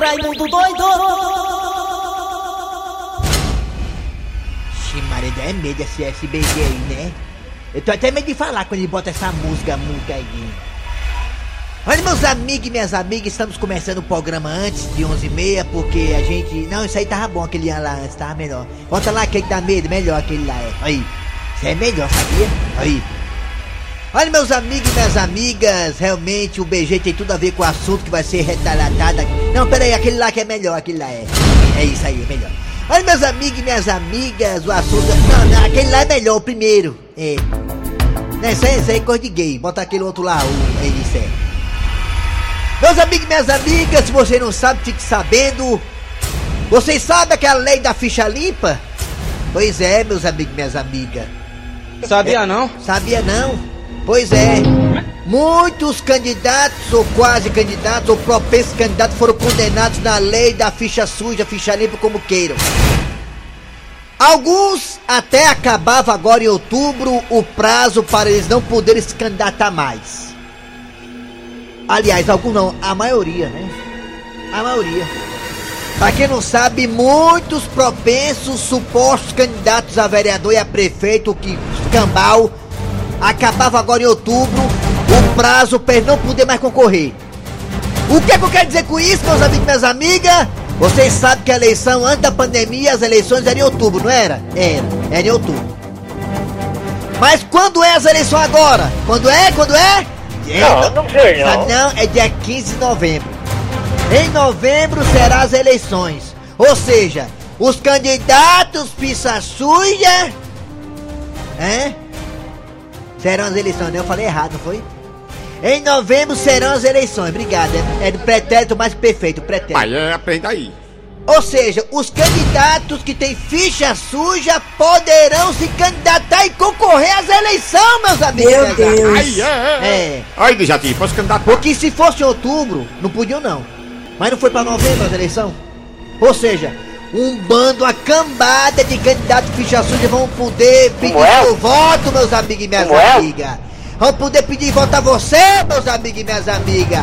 Raimundo doido! Ximaria, é medo esse SBG aí, né? Eu tô até medo de falar quando ele bota essa música, música aí. Olha, meus amigos e minhas amigas, estamos começando o programa antes de 11h30, porque a gente... Não, isso aí tava bom, aquele lá antes, tava melhor. Bota lá aquele que dá medo, melhor aquele lá, é. Aí, isso é melhor, sabia? Aí. Olha, meus amigos e minhas amigas, realmente o BG tem tudo a ver com o assunto que vai ser retratado aqui. Não, pera aí, aquele lá que é melhor, aquele lá é. É isso aí, é melhor. Olha, meus amigos e minhas amigas, o assunto... Não, não, aquele lá é melhor, o primeiro. É. Não, isso aí, isso aí é coisa de gay. Bota aquele outro lá, o... É isso, é. Meus amigos e minhas amigas, se você não sabe, fique sabendo. Vocês sabem aquela lei da ficha limpa? Pois é, meus amigos e minhas amigas. Sabia não? Sabia não? Pois é. Muitos candidatos, ou quase candidatos, ou propensos candidatos foram condenados na lei da ficha suja, ficha limpa, como queiram. Alguns até acabava agora em outubro o prazo para eles não poderem se candidatar mais. Aliás, alguns não, a maioria, né? A maioria. Pra quem não sabe, muitos propensos supostos candidatos a vereador e a prefeito, que escambau, acabava agora em outubro o prazo para não poder mais concorrer. O que, é que eu quero dizer com isso, meus amigos e minhas amigas? Vocês sabem que a eleição antes da pandemia, as eleições eram em outubro, não era? Era, era em outubro. Mas quando é as eleições agora? Quando é? Quando é? Não, não sei não. Não? É dia 15 de novembro. Em novembro serão as eleições. Ou seja, os candidatos pista suja. É? Serão as eleições, né? Eu falei errado, não foi? Em novembro serão as eleições. Obrigado. É, é do pretérito mais perfeito, pretérito. Aí é, aprenda aí. Ou seja, os candidatos que têm ficha suja poderão se candidatar e concorrer às eleições, meus amigos. Meu Deus! Aí é, é. É. Aí, Dejatinho, posso candidatar? Porque se fosse em outubro, não podiam não. Mas não foi pra novembro as eleições? Ou seja, um bando, uma cambada de candidatos ficha suja vão poder pedir é? seu voto, meus amigos e minhas Como é? amigas. Vão poder pedir voto a você, meus amigos e minhas amigas.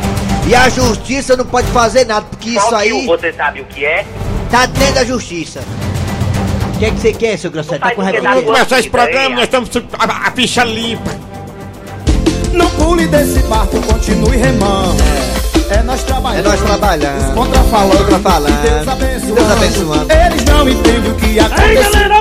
E a justiça não pode fazer nada, porque isso Qual que aí você sabe o que é? tá dentro da justiça. O que é que você quer, seu grosseiro? Tá com o que raiva dá de Vamos começar esse programa, nós estamos a, a ficha limpa. Não pule desse barco, continue remando. É nós trabalhando. É nós trabalhando. Os contrafalando. Contrafalando. Deus abençoando. Eles não entendem o que Ei, aconteceu. galera,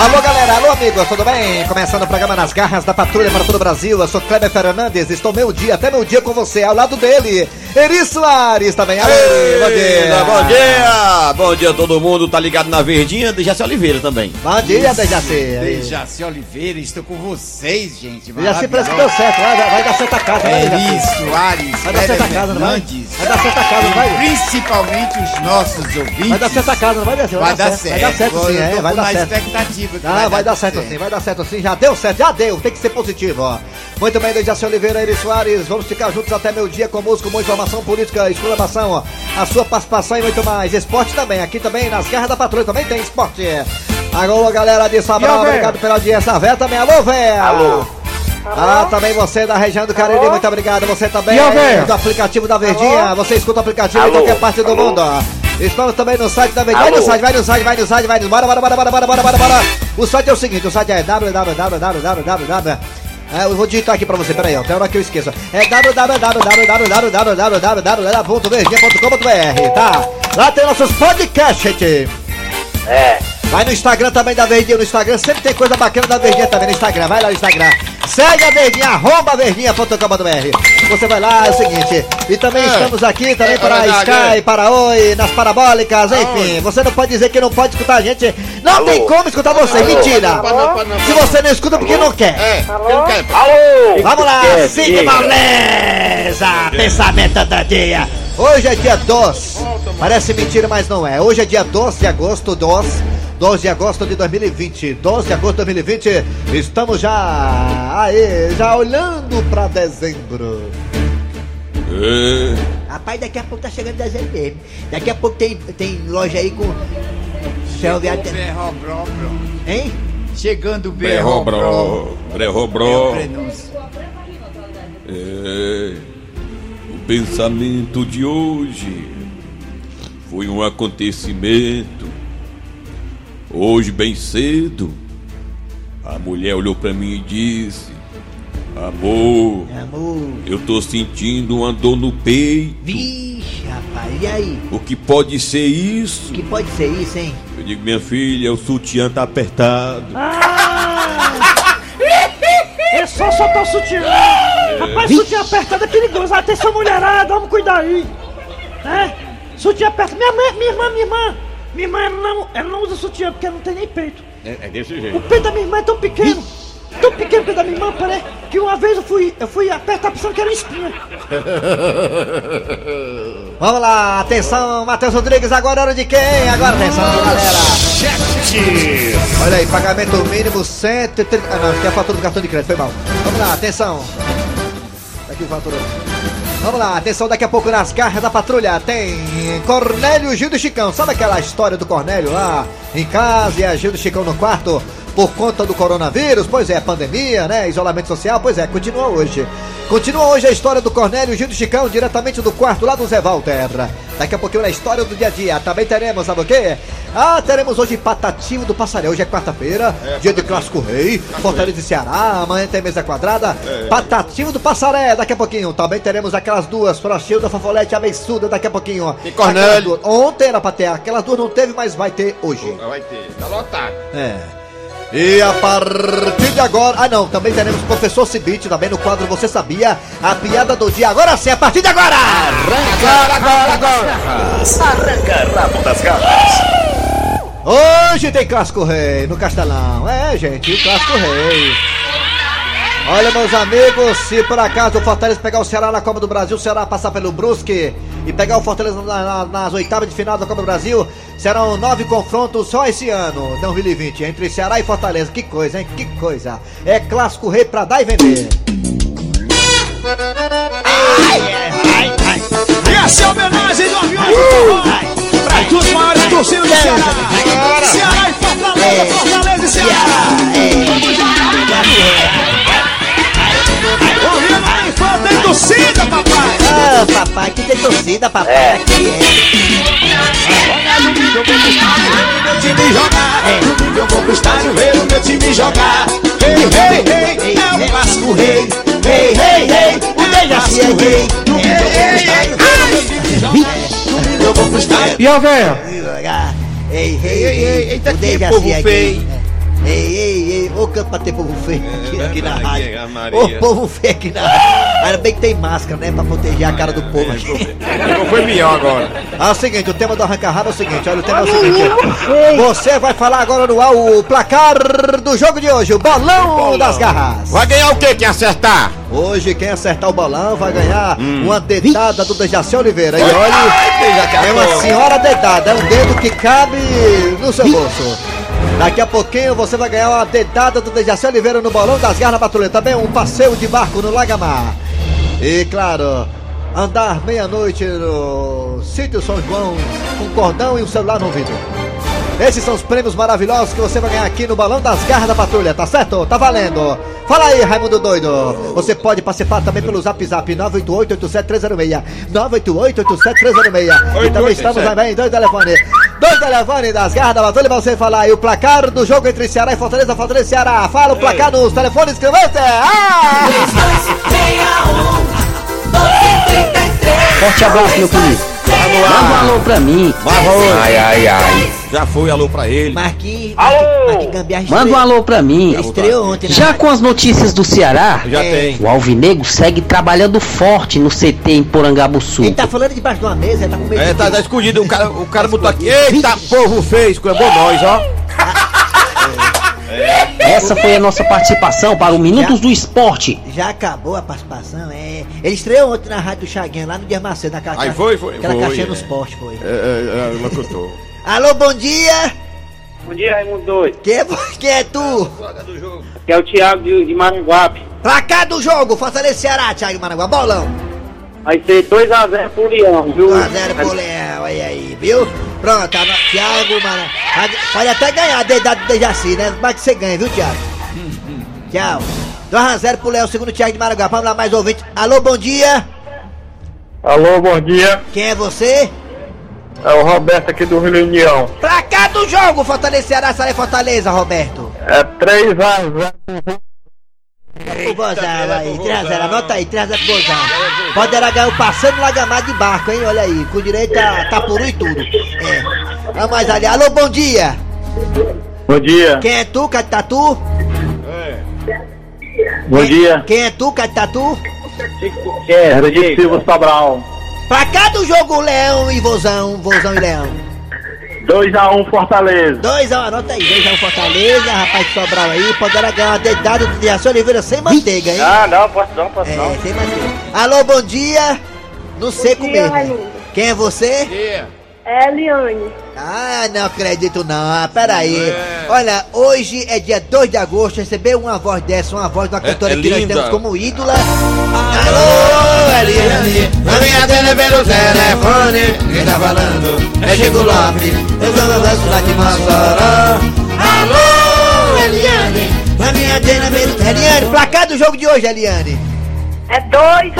Alô galera, alô amigos, tudo bem? Começando o programa Nas Garras da Patrulha para todo o Brasil. Eu sou Kleber Fernandes, estou meu dia, até meu dia com você, ao lado dele, Eri Soares também. Alô, bom dia! Bom dia! Bom dia a todo mundo, tá ligado na Verdinha, de Jaci Oliveira também. Bom dia, Dejaci. Dejaci Oliveira, estou com vocês, gente. Dejaci parece que deu certo, vai, vai dar certo a casa, né, Eri Dejaci? Soares, Vai dar certo a casa, não vai? Fernandes, Vai dar certo a casa, não vai? principalmente os nossos ouvintes. Vai dar certo a casa, não vai dar certo? Vai dar certo. Vai dar certo sim, é, vai dar certo. expectativa que Ah, vai dar certo sim, vai dar certo sim. Já deu certo, já deu. Tem que ser positivo, ó. Muito bem, Dejaci Oliveira, Eri Soares. Vamos ficar juntos até meu dia com música, com informação política, exclamação, ó. A sua participação e muito mais. Esporte também. Aqui também, nas garras da patrulha, também tem esporte. Alô, galera de Sabral, obrigado pela audiência. Vé também, alô, Vé. Alô. Ah, também você da região do Cariri, muito obrigado. Você também a do aplicativo da Verdinha. Você escuta o aplicativo em qualquer parte do Alô. mundo, ó. Estamos também no site da Verdinha. Vai no site, vai no site, vai no site, vai no Bora, bora, bora, bora, bora, bora, bora, bora. O site é o seguinte, o site é www. É, eu vou digitar aqui pra você, peraí, ó, tem hora que eu esqueço. É www.verdinha.com.br, tá? Lá tem nossos podcasts, gente. É. Vai no Instagram também da Verdinha. No Instagram sempre tem coisa bacana da Verdinha também no Instagram. Vai lá no Instagram. Segue a Verdinha, arroba verdinha.com.br. Você vai lá, é o seguinte. E também É. estamos aqui também É para verdade, Sky, é. para Oi, nas parabólicas, enfim. Você não pode dizer que não pode escutar a gente. Não Alô? tem como escutar você. Alô? Mentira. Não, não, não, não, Se você não escuta, porque não quer. É, não quero. Alô! Vamos lá, É, diga. moleza, pensamento do dia. Hoje é dia 2. Parece mentira, mas não é. Hoje é dia 12 de agosto, 12. 12 de agosto de 2020. 12 de agosto de 2020. Estamos já. Aí, já olhando pra dezembro. Rapaz, daqui a pouco tá chegando dezembro mesmo. Daqui a pouco tem, tem loja aí com céu, viado. Berrobró, bro. Hein? Chegando o berrobró. Berrobró, berrobró. Prenúncio. É, o pensamento de hoje foi um acontecimento. Hoje, bem cedo, a mulher olhou pra mim e disse: Amor, Amor. eu tô sentindo uma dor no peito. Vixe, rapaz, e aí? O que pode ser O isso? que pode ser isso, hein? Eu digo, minha filha, o sutiã tá apertado. É só soltar o sutiã. Rapaz, sutiã apertado é perigoso. Atenção, mulherada, vamos cuidar aí. É? Sutiã apertado. Minha mãe, minha irmã, minha irmã. Minha irmã ela não, ela não usa sutiã porque ela não tem nem peito. É, desse O jeito. peito da minha irmã é tão pequeno. Tão pequeno o peito da minha irmã, parece que uma vez eu fui, eu fui apertar pensando que era espinha. Vamos lá, atenção, Matheus Rodrigues, agora é hora de quem? Agora atenção, galera. Olha aí, pagamento mínimo 130. Ah, não, aqui é a fatura do cartão de crédito, foi mal. Vamos lá, atenção. Tá aqui o fatura. Vamos lá, atenção, daqui a pouco nas garras da patrulha tem Cornélio, Gil e Chicão. Sabe aquela história do Cornélio lá em casa e a Gil e Chicão no quarto por conta do coronavírus? Pois é, pandemia, né? Isolamento social, pois é, continua hoje. Continua hoje a história do Cornélio, Gil e Chicão diretamente do quarto lá do Zé Walter. Daqui a pouquinho na história do dia a dia. Também teremos, sabe o quê? Ah, teremos hoje Patativo do Passarel. Hoje é quarta-feira, dia de Clássico Rei, Fortaleza e Ceará. Amanhã tem mesa quadrada. Patativo do Passaré, daqui a pouquinho. Também teremos aquelas duas, Frostilda, Fofolete Abençuda, daqui a pouquinho. E Cornélio. Ontem era pra ter, aquelas duas não teve, mas vai ter hoje. Vai ter. Tá lotado. É. E a partir de agora. Ah, não, também teremos o professor Cibite também no quadro Você Sabia? A piada do dia. Agora sim, a partir de agora! Agora, agora, agora. Hoje tem Clássico Rei no Castelão. É, gente, o Clássico Rei. Olha, meus amigos, se por acaso o Fortaleza pegar o Ceará na Copa do Brasil, o Ceará passar pelo Brusque e pegar o Fortaleza na- na- nas oitavas de final da Copa do Brasil, serão nove confrontos só esse ano, 2020, entre Ceará e Fortaleza. Que coisa, hein? Que coisa. É Clássico Rei pra dar e vender. E essa é a homenagem do avião Para duas maiores torcidas do Ceará papai Ah, papai, que tem torcida, papai. É. Aqui é. Olha no vídeo, eu vou pro estádio ver o meu time jogar No vídeo, eu vou pro estádio ver o meu time jogar Ei, ei, ei, é o clássico rei Ei, ei, ei, o Dejaci é rei. No vídeo, eu vou pro estádio ver o meu time jogar No vídeo, eu vou pro estádio E a véia? Ei, ei, ei, ei, ei, eita, o que povo é feio. Ei, ei, ei, ô canto pra ter povo feio aqui, aqui na rádio. é. Ô povo feio aqui na rádio. Ainda bem que tem máscara, né? Pra proteger a cara do povo aqui. Não foi melhor agora. Ah, é o seguinte, o tema do arranca-rabo é o seguinte, olha, o tema é o seguinte. Você vai falar agora no ar o placar do jogo de hoje, o bolão, das garras. Vai ganhar o quê? Quem acertar? Hoje, quem acertar o bolão vai ganhar uma dedada do Dejaci Oliveira. E olha, é uma senhora dedada, é um dedo que cabe no seu bolso. Daqui a pouquinho você vai ganhar uma dedada do Dejaci Oliveira no bolão das garras patrulha. Também um passeio de barco no Lagamar. E claro, andar meia-noite no sítio São João com cordão e o celular no ouvido. Esses são os prêmios maravilhosos que você vai ganhar aqui no Balão das Garras da Patrulha, tá certo? Tá valendo! Fala aí, Raimundo Doido! Você pode participar também pelo Zap Zap 988-87306 988-87306 E também estamos também em dois telefones Dois telefones das Garras da Patrulha pra você falar aí o placar do jogo entre Ceará e Fortaleza, Fortaleza e Ceará Fala o placar nos telefones que ter! Ah! 3261 Forte abraço, meu querido. Manda um alô pra mim. Ai, ai, ai. Já foi alô pra ele. Marquinhos, Alô? Marquinhos Gambiarra Manda um alô pra mim. Estreou ontem, né? Já com as notícias do Ceará, Já É. tem. o Alvinegro segue trabalhando forte no CT em Porangabuçu. Ele tá falando debaixo de uma mesa, ele tá com medo É, de- tá, tá escondido. O cara, o cara botou aqui. Eita, povo feio, esculhambou nós, ó. Essa foi a nossa participação para o Minutos do Esporte. Já acabou a participação, é. Ele estreou ontem na rádio do Chaguinha, lá no Dia Macedo, naquela Aí ca- foi, foi, Aquela foi, caixinha é. nos postes, foi. É, é, é, locutor. Alô, bom dia! Bom dia, Raimundo Doido. Quem é, quem é tu? Que é o Thiago de, de Maranguape. Placar do jogo, Fortaleza e Ceará, Thiago Maraguá, bolão. Vai ser 2x0 pro Leão, viu? 1x0 pro Leão, aí aí, viu? Pronto, ano... Thiago, mano. Pode até ganhar a dedada do Dejaci, né? Mas que você ganha, viu, Thiago? Tchau. 2x0 pro Léo, segundo Thiago de Maranguá. Vamos lá, mais ouvinte. Alô, bom dia. Alô, bom dia. Quem é você? É o Roberto aqui do Rio União. Pra cá do jogo, Fortaleza Ceará, e Fortaleza, Roberto. É 3x0. O Bozão aí, 3x0, anota aí, 3x0 pro Bozão. Poderá ganhar o passando Lagamar de barco, hein? Olha aí, com direito a tapuru e tudo. É. Vamos mais ali. Alô, bom dia. Bom dia. Quem é tu, Catatu? Bom dia. Quem é tu, Catatu? É, de Silva Sobral. Pra cá do jogo, Leão e Vozão, Vozão e Leão. 2x1 Fortaleza. 2x1, anota aí, 2x1 Fortaleza, rapaz de Sobral aí, poderá ganhar uma dedada do Diação Oliveira sem manteiga, hein? Ah, não, posso não, posso É, não. sem manteiga. Alô, bom dia. No seco dia, mesmo. Raimundo. Quem é você? É Eliane. Ah, não acredito não. Ah, peraí. Olha, hoje é dia 2 de agosto, receber uma voz dessa, uma voz de uma cantora é que nós linda. temos como ídola. Alô, Eliane, na minha tela pelo telefone, quem tá falando é Chico Lopes, eu sou o danço de Mossoró. Alô, Eliane, na minha tela pelo telefone. Eliane, placar do jogo de hoje, Eliane. É 2x1.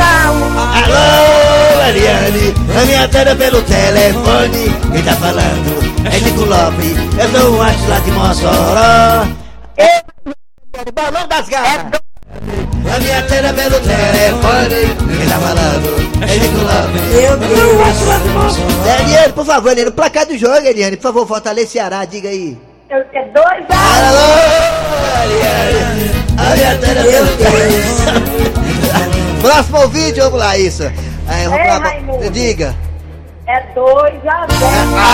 Alô, Eliane, na minha tela pelo telefone, quem tá falando é Chico Lopes, eu sou o Arte lá de Mossoró. Ei, balão das garras. Na minha tela pelo telefone, quem tá falando é Chico Lopes. Meu Deus. Eliane, por favor, Eliane, placar do jogo, Eliane, por favor, Fortaleza Ceará, diga aí. É 2x1. Alô, Eliane, na minha tela pelo telefone. Próximo ouvinte, vamos lá, isso. Aí, vamos Ei, lá, Raimundo. diga. É 2x0.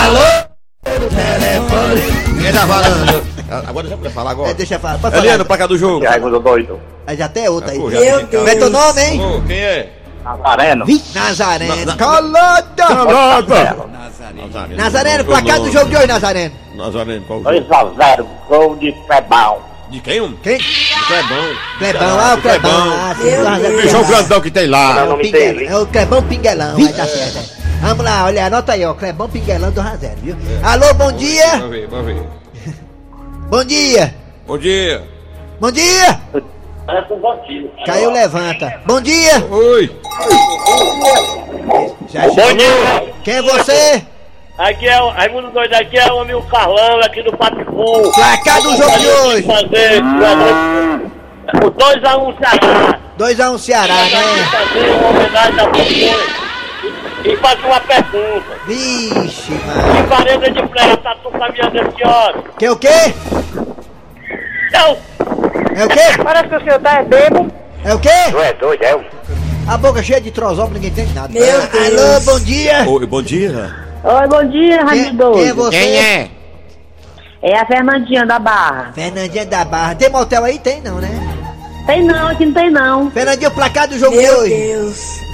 Alô? Telefone. Quem tá falando? Agora já pode falar agora. É, deixa eu falar. Pode Eliano, falar. pra cá do jogo. Raimundo doido. Aí já tem outra aí. Cara. Como é teu nome, hein? Ô, quem é? Nazareno. Nazareno. Na- Calada! Nazareno. Nazareno, placar do jogo de hoje, Nazareno. Nazareno, qual o jogo? 2x0, gol de Febal. De quem? Um? Quem? Clebão. Clebão, ah, o Clebão. Ah, sim, Nazareno. Bichão grandão que tem lá. É o, é o Clebão Pinguelão, vai dar certo. é. Vamos lá, olha, anota aí, ó. Clebão Pinguelão do Razero, viu? Alô, bom dia! Vamos ver, vamos ver. Bom dia! Bom dia. Bom dia! É. Caiu, levanta. Bom dia! Oi. Já Bom dia. Quem é você? Aqui é o Raimundo doido, aqui é o homem o Carlão, aqui do Patifu. Placar do jogo de hoje. Fazer o 2x1 Ceará. 2x1 Ceará, né? Fazer uma homenagem a você. E, fazer uma pergunta. Vixe, Que mano. varanda de freio tá tu caminhando esse hora? Que o quê? Então, É o quê? Parece que o senhor tá é bebo. É o quê? tu é doido, é? A boca cheia de trozópolis, ninguém entende nada. Meu Ah, Deus. Alô, bom dia. Oi, bom dia. Oi, bom dia, Raimundo quem é você? Quem é? É a Fernandinha da Barra. Fernandinha da Barra. Tem motel aí? Tem não, né? Tem não, aqui não tem não. Fernandinha, o placar do jogo de hoje.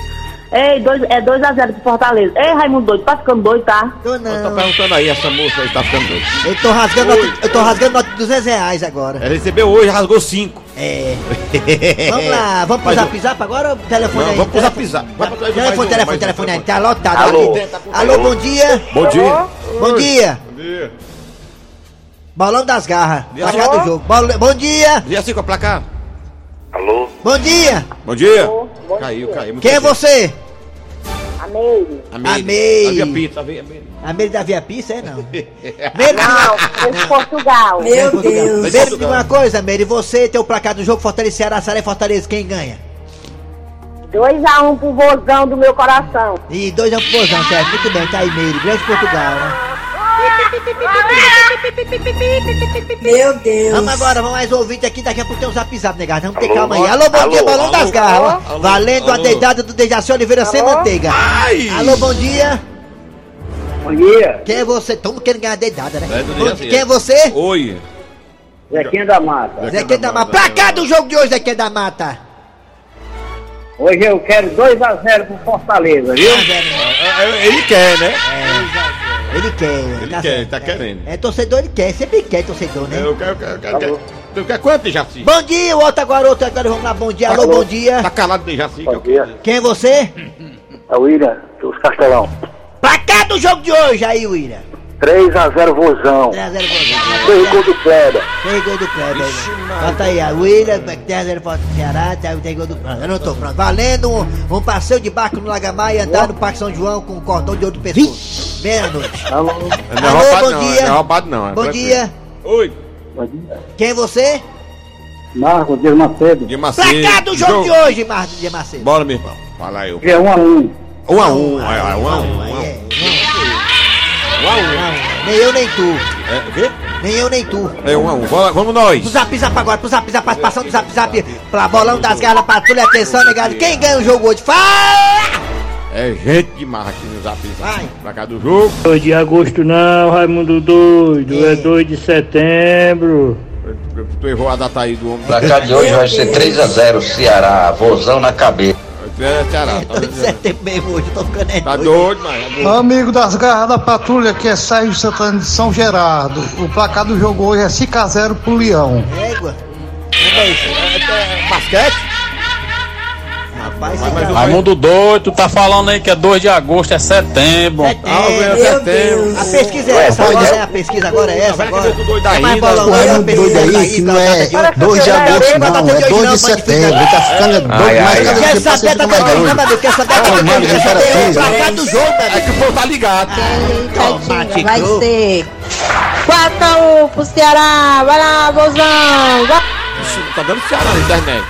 Ei, dois, é 2x0 pro Fortaleza. Ei, Raimundo doido, tá ficando doido, tá? Tô Eu tô não. perguntando aí, essa moça aí tá ficando doida. Eu tô rasgando, eu tô rasgando nota de 200 reais agora. Ela recebeu hoje, rasgou cinco. É. Vamos lá, vamos pro zap zap agora? Telefone Não, aí. vamos pro zap telefone. zap. Telefone, um, telefone, um, telefone aí. telefone. Tá lotado Alô. aqui. Alô, bom dia. Bom dia. Bom dia. Bom dia. Bolão das garras. Placar do jogo. Bom dia. Assim com a placar? Alô? Bom dia. Bom dia. Caiu, caiu. Quem é você? A Meire. A Meire. Via Pita, a Via Meire. A Meire da Via Pista, é não? Meire, Não, de Portugal. Meu Deus. Mas Meire, Portugal. diga uma coisa, Meire. Você tem o placar do jogo Fortaleza Ceará, Ceará e Fortaleza. Quem ganha? 2x1 pro vozão do meu coração. E dois é um pozão, certo? Muito bem, tá aí, Meire. Grande Portugal, né? Meu Deus. Vamos agora, vamos mais ouvinte aqui, daqui a pouco tem um zap zap, negado. Vamos ter Alô? calma aí. Alô, bom dia, Alô? balão Alô? das garras. Alô? Valendo a Alô? dedada do Dejaci Oliveira sem manteiga. Ai! Alô, bom dia. Bom dia. Quem é você? Tamo querendo ganhar dedada, né? É Bom dia. Quem é é. você? Oi. Zequinha da Mata. Zequinha da Mata. Pra cá do jogo de hoje, Zequinha da Mata. Hoje eu quero 2x0 pro Fortaleza, viu? Ah, velho, Ele quer, né? Ele quer. Ele tá quer, certo, tá é. querendo. É torcedor, ele quer. Sempre quer torcedor, né? Eu quero, eu quero, eu quero. eu quero. Tu quer quanto, Jaci? Bom dia, o outro agora, outro agora. Vamos lá, bom dia. Alô, bom dia. Tá calado de Jaci. que eu Bom dia. quero. Quem é você? É o William, dos Castelão. Pra cá do jogo de hoje, aí, William. 3x0 Vozão. 3x0 Vozão. Dois gol do Kleber. Dois gol do Kleber. Bota aí, a William, 3x0 pro é Ceará, tem gol do Kleber. Eu não tô pronto. Valendo um, um, passeio de barco no Lagamar e andar no Parque São João com um cordão de outro pescoço. Meia-noite. Alô, Alô é bom não, dia. Não é roubado não. É bom dia. Oi. Quem é você? Marcos de Macedo. De Macedo. Pra cá do jogo, jogo. de hoje, Marco de Macedo. Bora, meu irmão. Fala aí. É 1x1. 1x1. 1x1. 1x1. Um a um. A é, a a. Nem eu nem tu. É, o quê? Nem eu nem tu. É um a um. Bora, Vamos Pro nós. zap zap agora, pro zap zap, participação do zap zap, pra bolão das garras da patrulha, atenção, negado. Quem ganha o jogo hoje? Fala! É gente demais aqui no zap zap. Vai. Pra cá do jogo. 2 de agosto não, Raimundo doido. É. É 2 de setembro. Tu errou a data aí do homem. Placar de hoje vai ser 3x0 Ceará, vozão na cabeça. É, Ceará. Tá, setembro mesmo hoje, eu tô ficando é tá doido. doido, mano. Tá doido. Amigo das garras da patrulha, que é Sérgio Santana de São Gerardo. O placar do jogo hoje é 5x0 pro Leão. Égua. Manda isso. Basquete? Rapaz, Mas, mas Raimundo doido, tu tá falando aí que é 2 de agosto, é setembro. Setembro. Ah, meu Deus. A pesquisa é essa agora, né? A pesquisa agora é essa Vai que agora. eu tô doido É mais ainda. bolão, O é a Raimundo pesquisa doido tá aí, que não é data de hoje. 2 de agosto, não, é hoje 2 não, de setembro. tá ficando doido ai, cada dia Quer passa da mais coisa, doido. Quer saber coisa, mano, quer saber era o placar do jogo, É que o povo tá ligado. Tomate Vai cru. ser 4x1 pro Ceará. Vai lá. Vai. Tá dando Ceará na internet.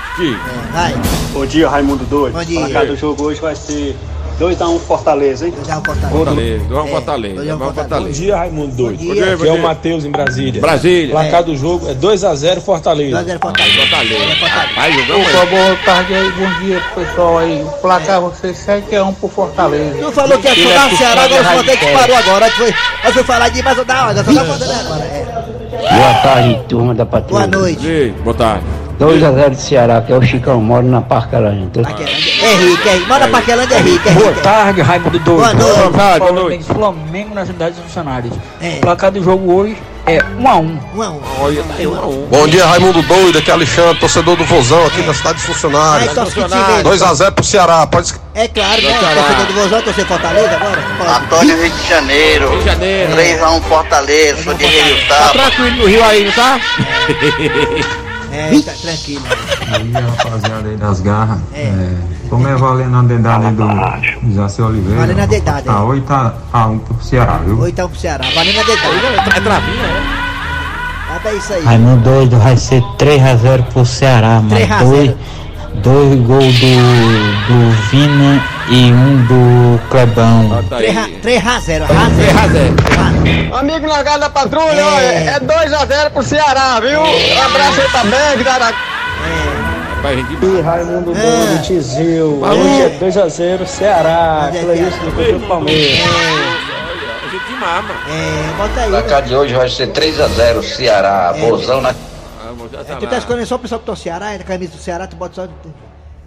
Vai, Bom dia, Raimundo doido. Bom dia. Placar do jogo hoje vai ser 2x1 Fortaleza, hein? eu já vou cortar. Fortaleza. Vamos É, Fortaleza. é um Fortaleza. Fortaleza. dia, Raimundo doido. Bom dia. Bom dia. Matheus em Brasília. Brasília. Placar do jogo é 2x0 Fortaleza. 2x0 Fortaleza. Fortaleza. É Fortaleza. Rapaz, jogamos Opa, boa tarde aí, bom dia pro pessoal aí. O placar vai ser 7x1 pro Fortaleza. Tu falou que ia é o Ceará, agora acostumado você a que parou agora. Foi, aí foi falar de mais da hora, só tá mandando agora. É. Boa tarde, turma da Boa patrulha. noite. Ei, boa tarde. 2x0 de Ceará, que é o Chicão, moro na Parcaranja. Paquelândia. É rico, é rico. Mora Paquelândia é rico, é rico. tarde, Raimundo doido. Boa noite. Boa tarde, boa noite. Flamengo na cidade dos funcionários. É. O placar do jogo hoje é 1x1. Um a um. Olha, tá aí um a um. Bom dia, Raimundo doido. Aqui é Alexandre, torcedor do Vozão aqui da cidade Funcionários. torce que time 2x0 pro Ceará. Pode É claro, né? Torcedor do Vozão, torcer Fortaleza agora? Antônio Rio de Janeiro. Rio de Janeiro. 3x1 Fortaleza, sou de Rio Tá Tapa. tranquilo no Rio aí, não tá? É, tá tranquilo. Bom dia, rapaziada aí das garras. É. É, como é valendo a dedada aí do Jaci Oliveira? Valendo a dedada, Tá é. 8 a, a 1 pro Ceará, viu? Oitão pro Ceará. Valendo a dedada. É travinha, né? Nada isso aí. Raimundo doido, vai ser 3x0 pro Ceará, mas 3 a dois, 0. dois gols do, do Vina e um do Clebão. Tá 3 aí. 3 a 0. 3 a 0. Amigo largado da patrulha, É. olha, é 2x0 pro Ceará, viu? Um abraço aí pra Bang, da Rapaz, gente. E Raimundo É. doido, Tizil. Hoje é 2x0 Ceará. Onde é que Cleilson é? do Conjunto Palmeiras. A gente mama. É, bota aí. Placar de hoje vai ser 3x0 Ceará, vozão na Ah, tá É, tu tá escolhendo só o pessoal que tá no Ceará, é na camisa do Ceará, tu bota só.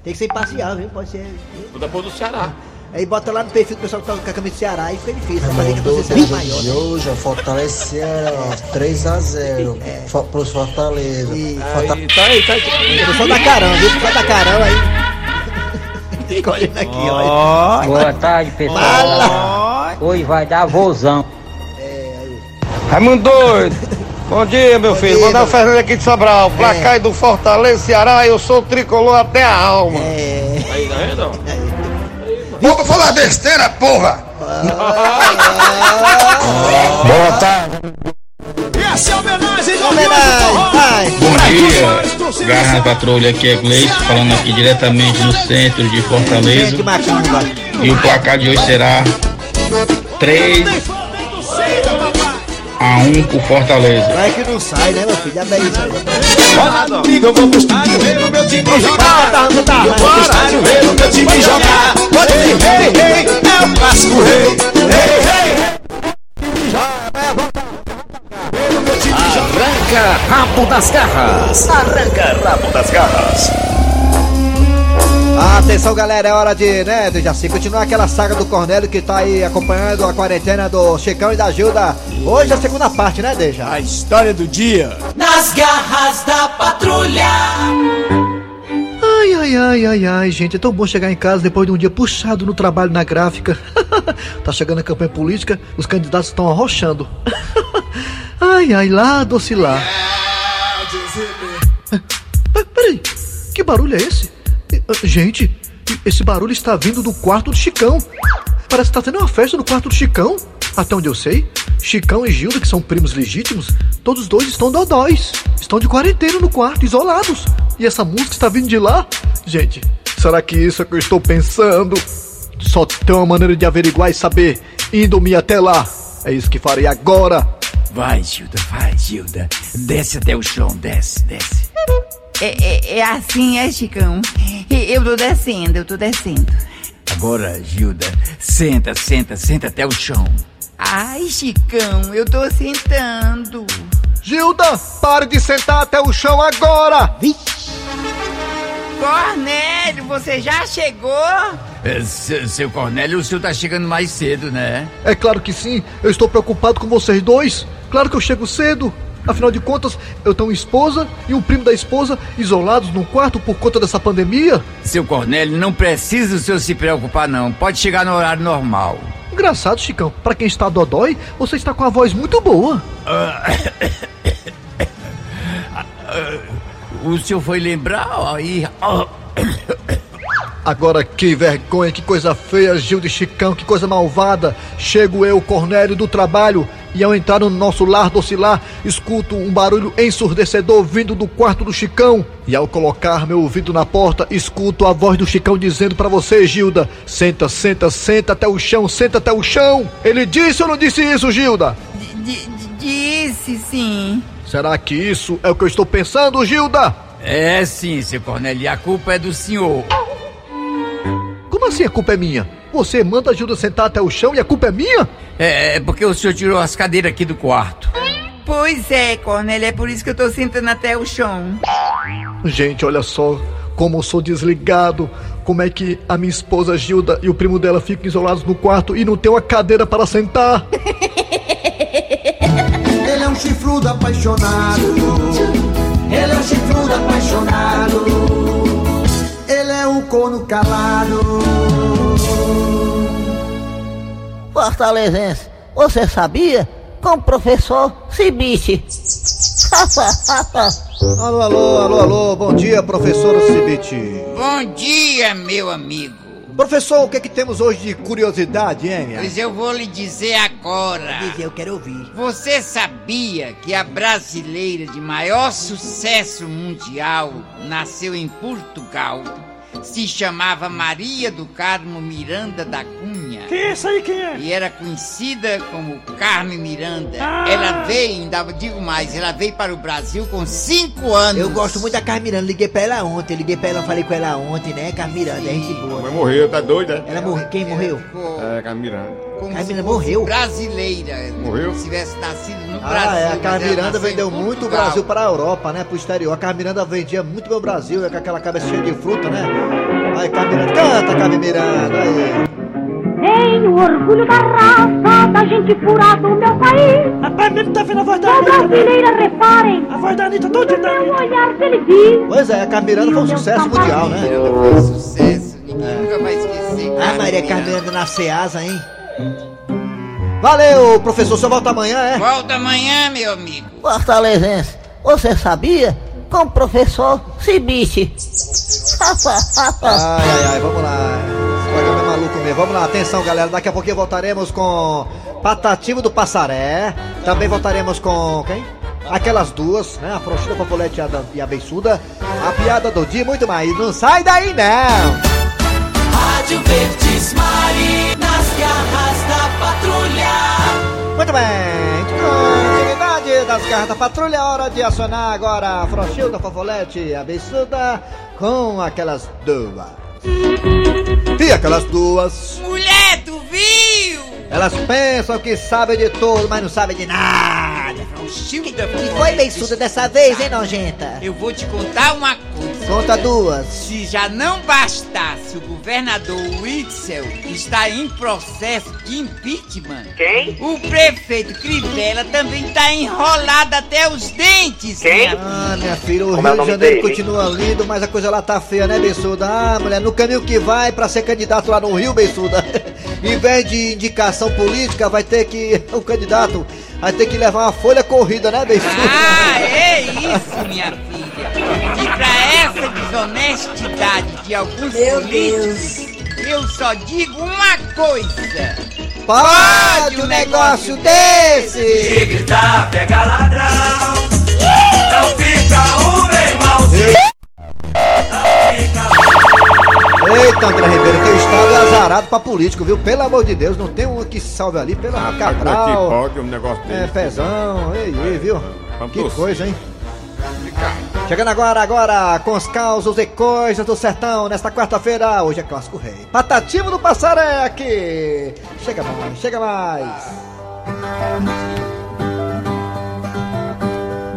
Tem que ser imparcial, viu? Pode ser. Vou dar pôr do Ceará. Aí bota lá no perfil do pessoal que tá com a camisa do Ceará e fica difícil. Pra fazer que a torcida seja maior. né? hoje é Fortaleza Ceará, 3x0 pros Fortaleza. E- Aí, tá aí, tá aí. O pessoal da caramba, viu? O pessoal da caramba aí. Fica olhando aqui, olha. Boa tarde, pessoal. Fala! Hoje vai dar vozão. Raimundo doido. Bom dia, meu filho. dia, Mandar meu- o Fernando aqui de Sobral. Placar do Fortaleza, Ceará, eu sou tricolor até a alma. É. Aí, tá vendo? Vou pra falar besteira, porra! Boa tarde. E essa é a homenagem do Homenagem! Bom dia, Garra Patrulha, aqui é Gleice, falando aqui diretamente no centro de Fortaleza. E o placar de hoje será 3 a 1 por Fortaleza. Vai que não sai, né, meu filho? Já bem isso aí. Amigo, eu vou pro estádio ver o meu time jogar. Tá, tá, tá. Eu vou pro estádio ver o meu time jogar. Ei, ei, ei, é o clássico rei. Ei, ei, ei. Arranca rabo das garras. Arranca rabo das garras. Atenção, galera, é hora de, né, de Jaci, continuar aquela saga do Cornélio que tá aí acompanhando a quarentena do Chicão e da Gilda. Hoje é a segunda parte, né, Deja? A história do dia. Nas garras da patrulha. Ai, ai, Ai, ai, ai, ai, gente, é tão bom chegar em casa depois de um dia puxado no trabalho na gráfica. tá chegando a campanha política, os candidatos estão arrochando. ai, ai, lá, doce lá. Ah, Peraí, que barulho é esse? Ah, Gente, esse barulho está vindo do quarto do Chicão. Parece que tá tendo uma festa no quarto do Chicão. Até onde eu sei, Chicão e Gilda, que são primos legítimos, todos os dois estão dodóis. Estão de quarentena no quarto, isolados. E essa música está vindo de lá? Gente, será que isso é que eu estou pensando? Só tem uma maneira de averiguar e saber, indo-me até lá. É isso que farei agora. Vai, Gilda, vai, Gilda. Desce até o chão, desce, desce. É, é, é assim, é, Chicão? Eu tô descendo, eu tô descendo. Agora, Gilda, senta, senta, senta até o chão. Ai, Chicão, eu tô sentando. Gilda, pare de sentar até o chão agora! Cornélio, você já chegou? É, seu, seu Cornélio, o senhor tá chegando mais cedo, né? É claro que sim, eu estou preocupado com vocês dois. Claro que eu chego cedo. Afinal de contas, eu tenho uma esposa e um primo da esposa isolados num quarto por conta dessa pandemia. Seu Cornélio, não precisa o senhor se preocupar, não. Pode chegar no horário normal. Engraçado, Chicão. Pra quem está dodói, você está com a voz muito boa. O senhor foi lembrar aí. Agora que vergonha, que coisa feia, Gil de Chicão, que coisa malvada. Chego eu, Cornélio, do trabalho, e ao entrar no nosso lar docilar, escuto um barulho ensurdecedor vindo do quarto do Chicão. E ao colocar meu ouvido na porta, escuto a voz do Chicão dizendo para você, Gilda: Senta, senta, senta até o chão, senta até o chão. Ele disse ou não disse isso, Gilda? D- d- Disse sim. Será que isso é o que eu estou pensando, Gilda? É sim, seu Cornélio, e a culpa é do senhor. Como assim a culpa é minha? Você manda a Gilda sentar até o chão e a culpa é minha? É, é porque o senhor tirou as cadeiras aqui do quarto. Pois é, Cornélio, é por isso que eu tô sentando até o chão. Gente, olha só como eu sou desligado. Como é que a minha esposa Gilda e o primo dela ficam isolados no quarto e não tem uma cadeira para sentar? Ele é um chifrudo apaixonado. Ele é um chifrudo apaixonado. Ele é um corno calado. Fortalezense, você sabia? Com o professor Cibite. alô, alô, alô, alô, bom dia, professor Cibite. Bom dia, meu amigo. Professor, o que é que temos hoje de curiosidade, hein? Pois eu vou lhe dizer agora. Dizer, eu quero ouvir. Você sabia que a brasileira de maior sucesso mundial nasceu em Portugal? Se chamava Maria do Carmo Miranda da Cunha. Quem é esse aí, quem é? E era conhecida como Carmen Miranda. Ah. Ela veio, ainda digo mais, ela veio para o Brasil com cinco anos. Eu gosto muito da Carmiranda, liguei pra ela ontem, liguei pra ela, falei com ela ontem, né? Carmiranda, é gente boa. Mas né? morreu, tá doida? Ela morreu, quem morreu? É, Camiranda. Como Carmen se morreu? Brasileira. Morreu? Se tivesse nascido no Brasil. Ah, é, a nasceu em vendeu muito o. Brasil para a Europa, né? Pro exterior. A Carmiranda vendia muito meu Brasil, é com aquela cabeça cheia de fruta, né? Aí, Carmiranda, canta, Carmiranda, aí. Tenho orgulho da raça da gente pura do meu país. Rapaz, mesmo tá vendo a voz da Sou Anitta, né? brasileira, reparem. A voz da Anitta toda da Meu Anitta. olhar feliz. Pois é, a Carmiranda foi um sucesso mundial, né? Foi sucesso. Ninguém nunca vai esquecer. Ah, Maria Carmiranda. Carmiranda na Ceasa, hein? Valeu, professor, você volta amanhã, é? Volta amanhã, meu amigo. Fortalezense, você sabia? Com o professor Cibite. Ai, ai, ai, vamos lá. Vamos lá, atenção, galera. Daqui a pouquinho voltaremos com Patativo do Passaré. Também voltaremos com quem? Aquelas duas, né? A Frouxida, Fofolete e a, Beiçuda. A piada do dia e muito mais. Não sai daí, não! Rádio Verdes Mari, nas garras da patrulha. Muito bem, continuidade das garras da patrulha, hora de acionar agora a Fofolete e a Beiçuda com aquelas duas. E aquelas duas, Mulher, tu viu? elas pensam que sabem de tudo, mas não sabem de nada. Alcilda Que foi beiçuda dessa vez, hein, nojenta? Eu vou te contar uma coisa. Conta duas. Se já não bastasse o governador Witzel está em processo de impeachment. Quem? O prefeito Crivella também está enrolado até os dentes. Quem? minha Ah, minha filha, o Como é o Rio de Janeiro dele? continua lindo, mas a coisa lá tá feia, né, Bessuda? Ah, mulher, no caminho que vai pra ser candidato lá no Rio, Bessuda, em vez de indicação política, vai ter que. O candidato vai ter que levar uma folha corrida, né, Bessuda? Ah, é isso, minha filha. E pra essa desonestidade de alguns políticos, eu só digo uma coisa. Pode um negócio desse! gritar, pega ladrão. Não fica o Eita, André Ribeiro, teu estado é azarado pra político, viu? Pelo amor de Deus, não tem um que salve ali, amor que Cabral. pode um negócio É, desse. pezão, ei, ei, viu? Vamos Que torcer. coisa, hein? Chegando agora, agora, com os causos e coisas do sertão, nesta quarta-feira, hoje é Clássico Rei. Patativo do Passareque! Chega mais, chega mais!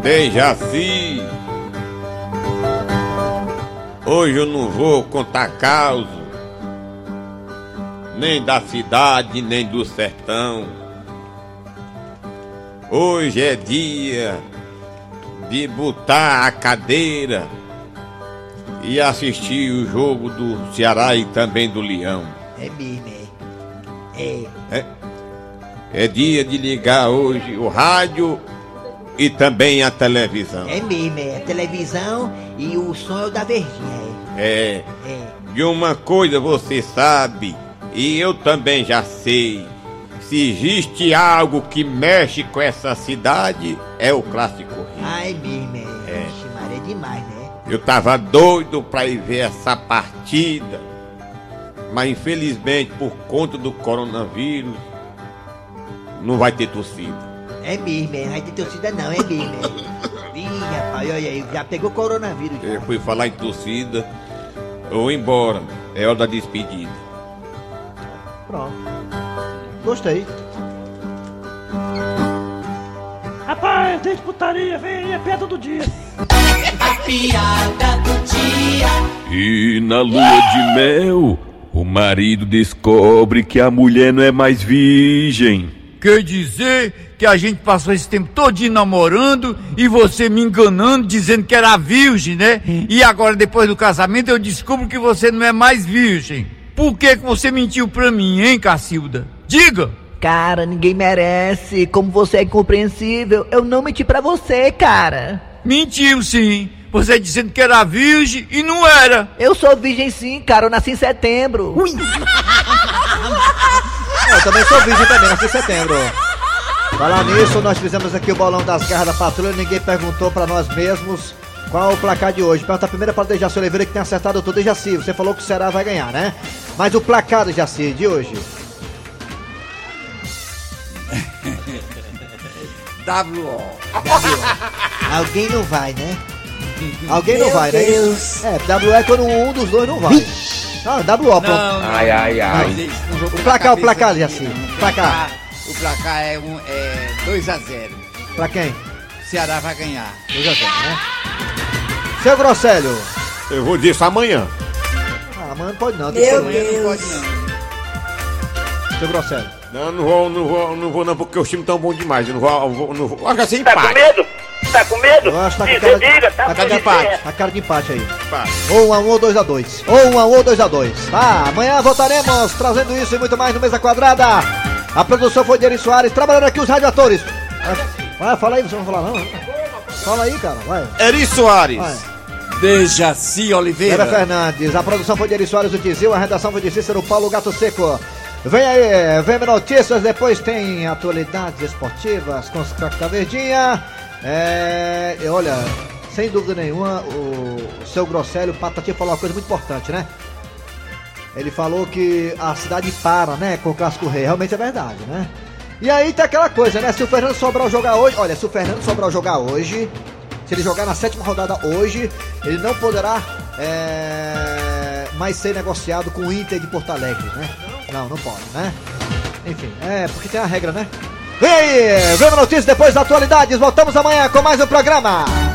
Dejaci. Hoje eu não vou contar causa, nem da cidade, nem do sertão. Hoje é dia de botar a cadeira e assistir o jogo do Ceará e também do Leão. É mesmo, é. É. É, é dia de ligar hoje o rádio e também a televisão. É mesmo, é. A televisão e o som é o da verdinha, É. é. É. De uma coisa você sabe, e eu também já sei. Se existe algo que mexe com essa cidade, é o Clássico Rio. Ai, mesmo, é. É. Vixe, Maria, é demais, né? Eu tava doido pra ir ver essa partida, mas infelizmente por conta do coronavírus, não vai ter torcida. É mesmo, é. Vai ter torcida não, é mesmo, é. Ih, rapaz, olha aí, já pegou coronavírus. já. Eu fui falar em torcida, vou embora, é hora da despedida. Pronto. Gostei. Rapaz, tem putaria, vem aí, é pedra do dia. A piada do dia. E na lua de mel, o marido descobre que a mulher não é mais virgem. Quer dizer que a gente passou esse tempo todinho namorando e você me enganando, dizendo que era virgem, né? E agora, depois do casamento, eu descubro que você não é mais virgem. Por que, que você mentiu pra mim, hein, Cacilda? Diga! Cara, ninguém merece. Como você é incompreensível. Eu não menti pra você, cara. Mentiu sim. Você dizendo que era virgem e não era. Eu sou virgem sim, cara. Eu nasci em setembro. Eu também sou virgem também, nasci em setembro. Falar nisso, nós fizemos aqui o bolão das garras da patrulha, ninguém perguntou pra nós mesmos qual o placar de hoje. Pergunta primeiro para o Dejaci Oliveira que tem acertado tudo. Dejaci, você falou que o Ceará vai ganhar, né? Mas o placar, Dejaci, de hoje? W.O. Alguém não vai, né? Alguém não Meu vai, Deus. né? É, W é quando um dos dois não vai. Ah, W, pronto. Não, não. Ai, ai, ai. O placar, o placar, Jaci. chão. O Placar. O placar é, um, é 2 a 0 Pra quem? Ceará vai ganhar. 2 a 0, né? Seu Grosselho. Eu vou dizer isso amanhã. Ah, amanhã não pode não. Meu que- Amanhã não pode não. Seu Grosselho. Não, não vou, não vou, não vou não, porque os times tão bons demais. Eu não vou, eu vou, não vou. Acho que vai ser Tá com empate. medo? Tá com medo? Eu acho que tá com cara diga, tá tá cara de empate. Tá cara de empate aí. Empate. Ou 1 a 1 ou 2 a 2. Ou 1 a 1 ou 2 a 2. Tá, amanhã voltaremos trazendo isso e muito mais no Mesa Quadrada. A produção foi de Eri Soares, trabalhando aqui os radioatores. Vai, fala aí, você não falar não. Fala aí, cara, vai. Eri Soares. Vai. Dejaci Vera Oliveira. Fernandes, a produção foi de Eri Soares do Tizil, a redação foi de Cícero Paulo Gato Seco. Vem aí, vem notícias, depois tem atualidades esportivas com da Verdinha. É, olha, sem dúvida nenhuma, o, o seu Grosselio, Patati falou uma coisa muito importante, né? Ele falou que a cidade para, né, com o Clássico Rei. Realmente é verdade, né? E aí tem aquela coisa, né? Se o Fernando Sobral jogar hoje, olha, se o Fernando Sobral jogar hoje, se ele jogar na sétima rodada hoje, ele não poderá é, mais ser negociado com o Inter de Porto Alegre, né? Não, não pode, né? Enfim, é porque tem a regra, né? Aí, vem notícias depois da atualidades. Voltamos amanhã com mais um programa.